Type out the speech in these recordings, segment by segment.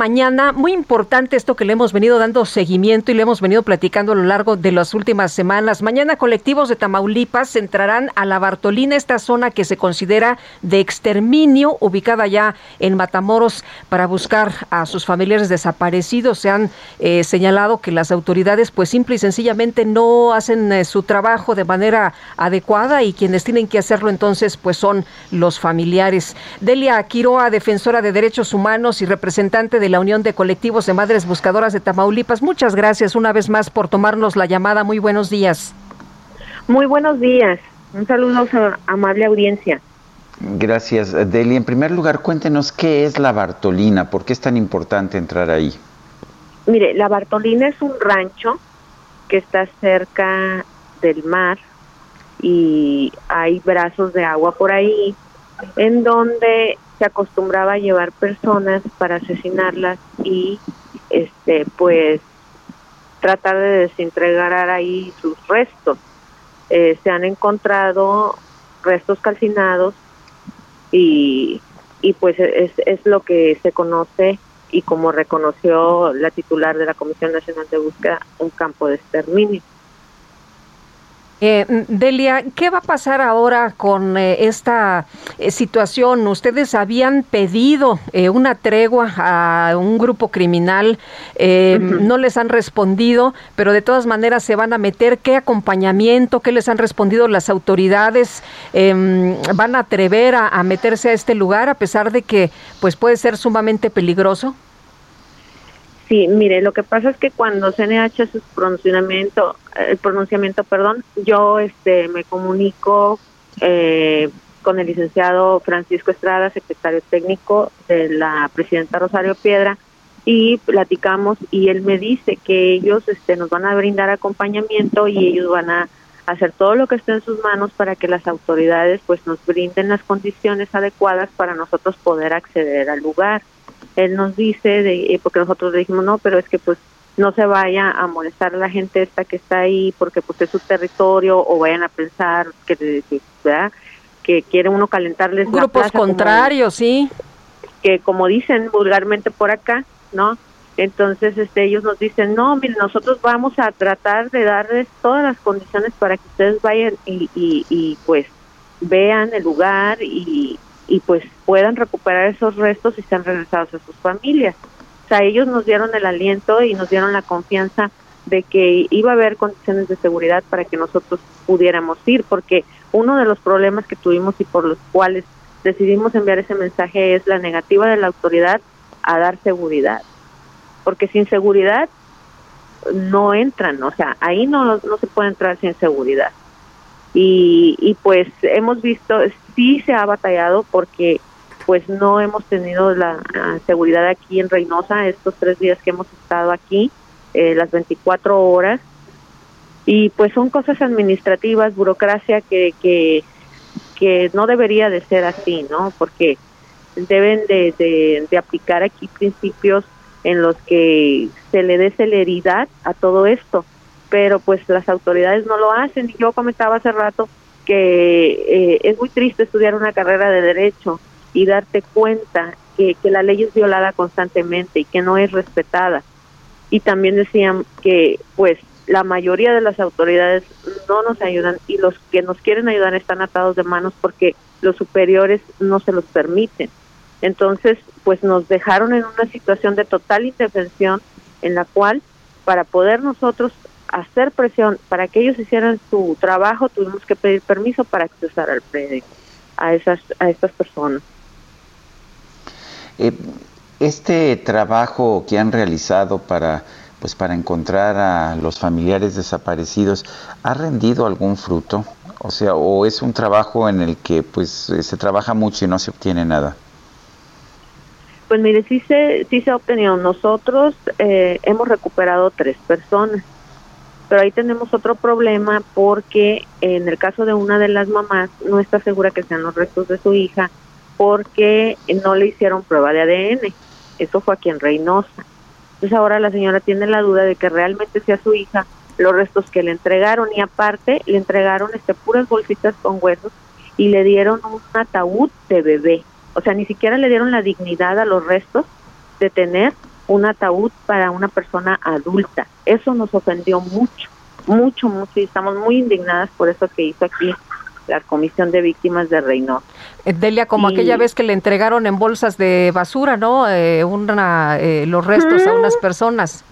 Mañana, muy importante esto que le hemos venido dando seguimiento y le hemos venido platicando a lo largo de las últimas semanas. Mañana colectivos de Tamaulipas entrarán a la Bartolina, esta zona que se considera de exterminio, ubicada ya en Matamoros, para buscar a sus familiares desaparecidos. Se han eh, señalado que las autoridades, pues simple y sencillamente no hacen eh, su trabajo de manera adecuada y quienes tienen que hacerlo entonces, pues son los familiares. Delia Quiroa, defensora de derechos humanos y representante de la Unión de Colectivos de Madres Buscadoras de Tamaulipas. Muchas gracias una vez más por tomarnos la llamada. Muy buenos días. Muy buenos días. Un saludo a su amable audiencia. Gracias, Deli. En primer lugar, cuéntenos qué es la Bartolina, por qué es tan importante entrar ahí. Mire, la Bartolina es un rancho que está cerca del mar y hay brazos de agua por ahí en donde se acostumbraba a llevar personas para asesinarlas y este pues tratar de desentregar ahí sus restos. Eh, se han encontrado restos calcinados y, y pues es, es lo que se conoce y como reconoció la titular de la Comisión Nacional de Búsqueda, un campo de exterminio. Eh, Delia, ¿qué va a pasar ahora con eh, esta eh, situación? Ustedes habían pedido eh, una tregua a un grupo criminal, no les han respondido, pero de todas maneras se van a meter. ¿Qué acompañamiento, qué les han respondido las autoridades? Em, ¿Van a atrever a, a meterse a este lugar a pesar de que pues puede ser sumamente peligroso? Sí, mire, lo que pasa es que cuando CNH hace su pronunciamiento, el pronunciamiento, perdón, yo este me comunico eh, con el licenciado Francisco Estrada, secretario técnico de la presidenta Rosario Piedra, y platicamos y él me dice que ellos este nos van a brindar acompañamiento y ellos van a hacer todo lo que esté en sus manos para que las autoridades pues nos brinden las condiciones adecuadas para nosotros poder acceder al lugar él nos dice, de, eh, porque nosotros le dijimos, no, pero es que pues no se vaya a molestar a la gente esta que está ahí porque pues es su territorio o vayan a pensar que, ¿verdad? que quiere uno calentarles grupos la contrarios sí que como dicen vulgarmente por acá no entonces este ellos nos dicen no miren nosotros vamos a tratar de darles todas las condiciones para que ustedes vayan y, y, y pues vean el lugar y, y pues puedan recuperar esos restos y sean regresados a sus familias. O sea, ellos nos dieron el aliento y nos dieron la confianza de que iba a haber condiciones de seguridad para que nosotros pudiéramos ir, porque uno de los problemas que tuvimos y por los cuales decidimos enviar ese mensaje es la negativa de la autoridad a dar seguridad, porque sin seguridad no entran, o sea, ahí no, no se puede entrar sin seguridad y, y pues hemos visto, sí se ha batallado porque pues no hemos tenido la, seguridad aquí en Reynosa estos tres días que hemos estado aquí, eh, las 24 horas. Y pues son cosas administrativas, burocracia que, que, que no debería de ser así, ¿no? Porque deben de, de, de aplicar aquí principios en los que se le dé celeridad a todo esto pero pues las autoridades no lo hacen. Y yo comentaba hace rato que eh, es muy triste estudiar una carrera de derecho y darte cuenta que, que la ley es violada constantemente y que no es respetada. Y también decían que pues la mayoría de las autoridades no nos ayudan y los que nos quieren ayudar están atados de manos porque los superiores no se los permiten. Entonces, pues nos dejaron en una situación de total indefensión en la cual para poder nosotros hacer presión para que ellos hicieran su trabajo, tuvimos que pedir permiso para accesar al predio a esas a estas personas. Eh, este trabajo que han realizado para pues para encontrar a los familiares desaparecidos ha rendido algún fruto, o sea, o es un trabajo en el que pues se trabaja mucho y no se obtiene nada. Pues mire, sí se, sí se ha obtenido. Nosotros eh, hemos recuperado tres personas, pero ahí tenemos otro problema porque en el caso de una de las mamás no está segura que sean los restos de su hija porque no le hicieron prueba de ADN. Eso fue aquí en Reynosa. Entonces ahora la señora tiene la duda de que realmente sea su hija los restos que le entregaron y aparte le entregaron este puras bolsitas con huesos y le dieron un ataúd de bebé. O sea, ni siquiera le dieron la dignidad a los restos de tener un ataúd para una persona adulta. Eso nos ofendió mucho, mucho, mucho y estamos muy indignadas por eso que hizo aquí la Comisión de Víctimas de Reynosa. Eh, Delia, como aquella vez que le entregaron en bolsas de basura, ¿no? Eh, una, eh, los restos a unas personas.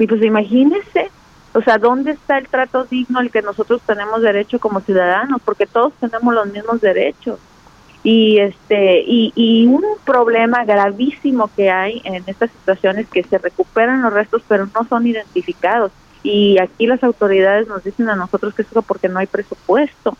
Y pues imagínese, o sea, ¿dónde está el trato digno al que nosotros tenemos derecho como ciudadanos? Porque todos tenemos los mismos derechos y este y, y, un problema gravísimo que hay en estas situaciones que se recuperan los restos pero no son identificados. Y aquí las autoridades nos dicen a nosotros que eso porque no hay presupuesto.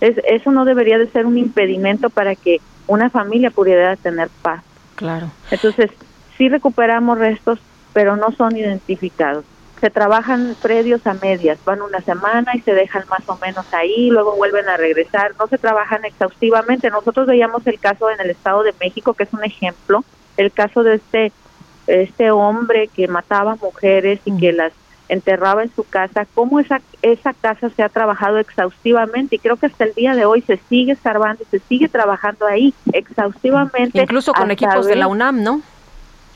Es, eso no debería de ser un impedimento para que una familia pudiera tener paz. Claro. Entonces sí recuperamos restos pero no son identificados se trabajan predios a medias, van una semana y se dejan más o menos ahí, luego vuelven a regresar, no se trabajan exhaustivamente. Nosotros veíamos el caso en el Estado de México, que es un ejemplo, el caso de este este hombre que mataba mujeres y que las enterraba en su casa, cómo esa esa casa se ha trabajado exhaustivamente y creo que hasta el día de hoy se sigue escarbando, se sigue trabajando ahí exhaustivamente. Incluso con equipos de la UNAM, ¿no?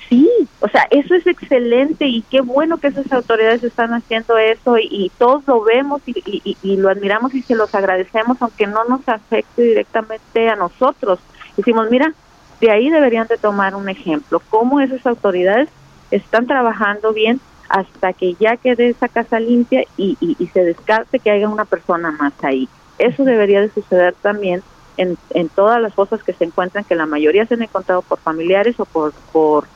Sí, o sea, eso es excelente y qué bueno que esas autoridades están haciendo eso y, todos lo vemos y, y, lo admiramos y se los agradecemos, aunque no nos afecte directamente a nosotros. Decimos, mira, de ahí deberían de tomar un ejemplo, cómo esas autoridades están trabajando bien hasta que ya quede esa casa limpia y, y, se descarte que haya una persona más ahí. Eso debería de suceder también en, en todas las cosas que se encuentran, que la mayoría se han encontrado por familiares o por, por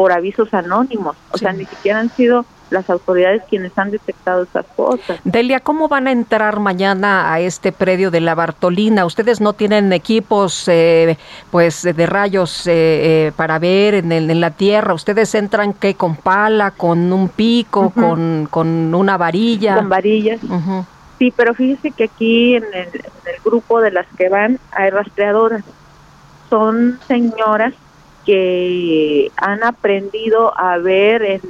por avisos anónimos, o sea, ni siquiera han sido las autoridades quienes han detectado esas cosas. Delia, ¿cómo van a entrar mañana a este predio de la Bartolina? Ustedes no tienen equipos eh, pues de rayos eh, eh, para ver en, en, la tierra. Ustedes entran qué con pala, con un pico, con, con una varilla. Con varillas. Sí, pero fíjese que aquí en el, en el grupo de las que van hay rastreadoras. Son señoras que han aprendido a ver en,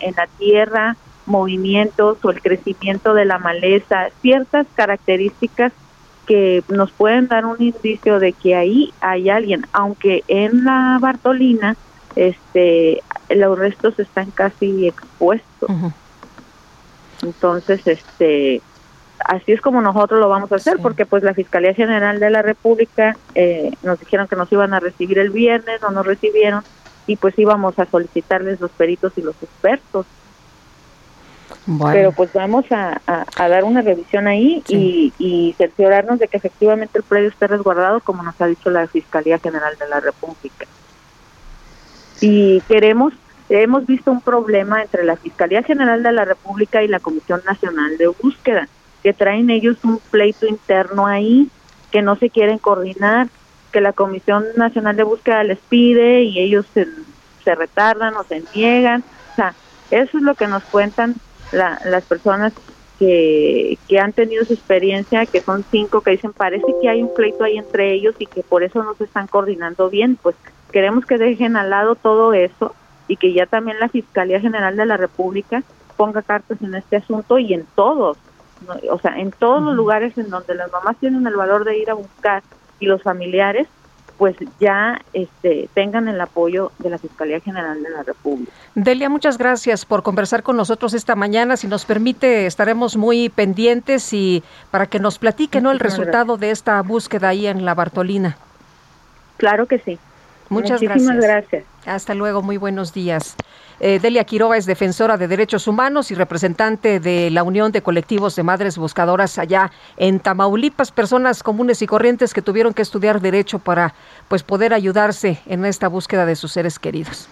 en, la tierra movimientos o el crecimiento de la maleza, ciertas características que nos pueden dar un indicio de que ahí hay alguien, aunque en la Bartolina este los restos están casi expuestos. Entonces, este así es como nosotros lo vamos a hacer, porque pues la Fiscalía General de la República eh, nos dijeron que nos iban a recibir el viernes, no nos recibieron, y pues íbamos a solicitarles los peritos y los expertos. Pero pues vamos a, dar una revisión ahí y, y cerciorarnos de que efectivamente el predio esté resguardado, como nos ha dicho la Fiscalía General de la República. Y queremos hemos visto un problema entre la Fiscalía General de la República y la Comisión Nacional de Búsqueda que traen ellos un pleito interno ahí, que no se quieren coordinar, que la Comisión Nacional de Búsqueda les pide y ellos se, retardan o se niegan. O sea, eso es lo que nos cuentan las personas que, que han tenido su experiencia, que son cinco, que dicen, parece que hay un pleito ahí entre ellos y que por eso no se están coordinando bien. Pues queremos que dejen al lado todo eso y que ya también la Fiscalía General de la República ponga cartas en este asunto y en todos, o sea, en todos los lugares en donde las mamás tienen el valor de ir a buscar y los familiares, pues ya este, tengan el apoyo de la Fiscalía General de la República. Delia, muchas gracias por conversar con nosotros esta mañana. Si nos permite, estaremos muy pendientes y para que nos platique ¿no? el resultado de esta búsqueda ahí en la Bartolina. Claro que sí. Muchas Muchísimas gracias. Hasta luego, muy buenos días. Eh, Delia Quiroga es defensora de derechos humanos y representante de la Unión de Colectivos de Madres Buscadoras allá en Tamaulipas, personas comunes y corrientes que tuvieron que estudiar derecho para pues poder ayudarse en esta búsqueda de sus seres queridos.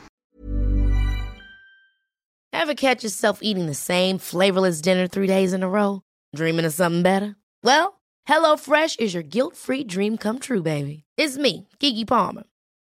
Ever catch yourself eating the same flavorless dinner three days in a row? Dreaming of something better? Well, HelloFresh is your guilt-free dream come true, baby. It's me, Kiki Palmer.